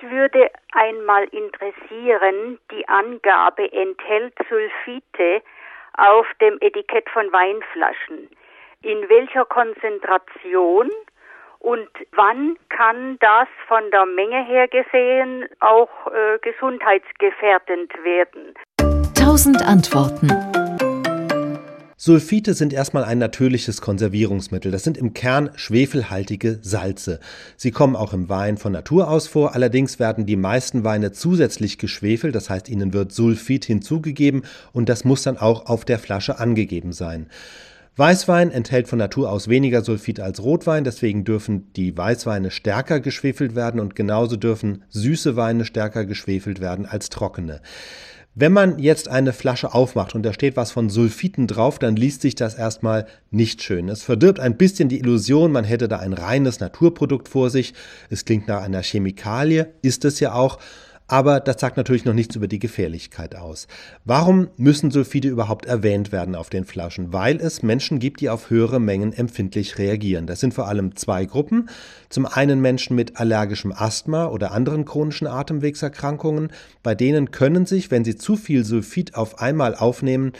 Mich würde einmal interessieren, die Angabe enthält Sulfite auf dem Etikett von Weinflaschen. In welcher Konzentration und wann kann das von der Menge her gesehen auch äh, gesundheitsgefährdend werden? Tausend Antworten. Sulfite sind erstmal ein natürliches Konservierungsmittel. Das sind im Kern schwefelhaltige Salze. Sie kommen auch im Wein von Natur aus vor. Allerdings werden die meisten Weine zusätzlich geschwefelt. Das heißt, ihnen wird Sulfit hinzugegeben und das muss dann auch auf der Flasche angegeben sein. Weißwein enthält von Natur aus weniger Sulfid als Rotwein, deswegen dürfen die Weißweine stärker geschwefelt werden und genauso dürfen süße Weine stärker geschwefelt werden als trockene. Wenn man jetzt eine Flasche aufmacht und da steht was von Sulfiten drauf, dann liest sich das erstmal nicht schön. Es verdirbt ein bisschen die Illusion, man hätte da ein reines Naturprodukt vor sich. Es klingt nach einer Chemikalie, ist es ja auch aber das sagt natürlich noch nichts über die Gefährlichkeit aus. Warum müssen Sulfide überhaupt erwähnt werden auf den Flaschen? Weil es Menschen gibt, die auf höhere Mengen empfindlich reagieren. Das sind vor allem zwei Gruppen. Zum einen Menschen mit allergischem Asthma oder anderen chronischen Atemwegserkrankungen. Bei denen können sich, wenn sie zu viel Sulfid auf einmal aufnehmen,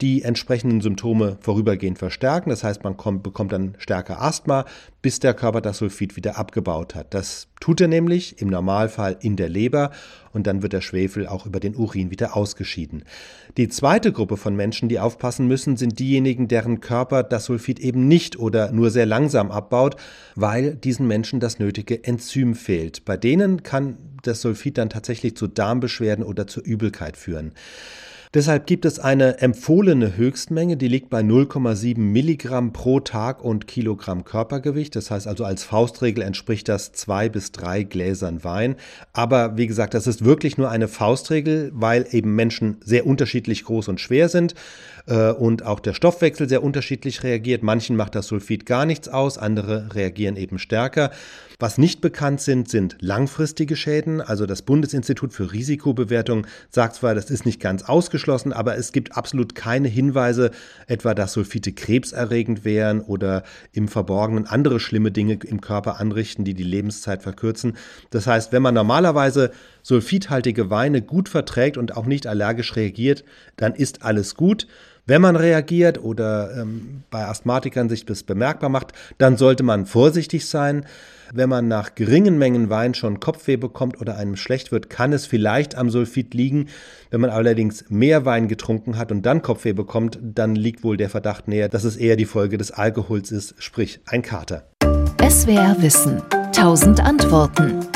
die entsprechenden Symptome vorübergehend verstärken. Das heißt, man kommt, bekommt dann stärker Asthma, bis der Körper das Sulfid wieder abgebaut hat. Das tut er nämlich im Normalfall in der Leber und dann wird der Schwefel auch über den Urin wieder ausgeschieden. Die zweite Gruppe von Menschen, die aufpassen müssen, sind diejenigen, deren Körper das Sulfid eben nicht oder nur sehr langsam abbaut, weil diesen Menschen das nötige Enzym fehlt. Bei denen kann das Sulfid dann tatsächlich zu Darmbeschwerden oder zur Übelkeit führen. Deshalb gibt es eine empfohlene Höchstmenge, die liegt bei 0,7 Milligramm pro Tag und Kilogramm Körpergewicht. Das heißt also als Faustregel entspricht das zwei bis drei Gläsern Wein. Aber wie gesagt, das ist wirklich nur eine Faustregel, weil eben Menschen sehr unterschiedlich groß und schwer sind äh, und auch der Stoffwechsel sehr unterschiedlich reagiert. Manchen macht das Sulfid gar nichts aus, andere reagieren eben stärker. Was nicht bekannt sind, sind langfristige Schäden. Also das Bundesinstitut für Risikobewertung sagt zwar, das ist nicht ganz ausgeschlossen, aber es gibt absolut keine Hinweise, etwa dass Sulfite krebserregend wären oder im Verborgenen andere schlimme Dinge im Körper anrichten, die die Lebenszeit verkürzen. Das heißt, wenn man normalerweise sulfidhaltige Weine gut verträgt und auch nicht allergisch reagiert, dann ist alles gut. Wenn man reagiert oder ähm, bei Asthmatikern sich das bemerkbar macht, dann sollte man vorsichtig sein. Wenn man nach geringen Mengen Wein schon Kopfweh bekommt oder einem schlecht wird, kann es vielleicht am Sulfid liegen. Wenn man allerdings mehr Wein getrunken hat und dann Kopfweh bekommt, dann liegt wohl der Verdacht näher, dass es eher die Folge des Alkohols ist, sprich ein Kater. SWR Wissen. Tausend Antworten.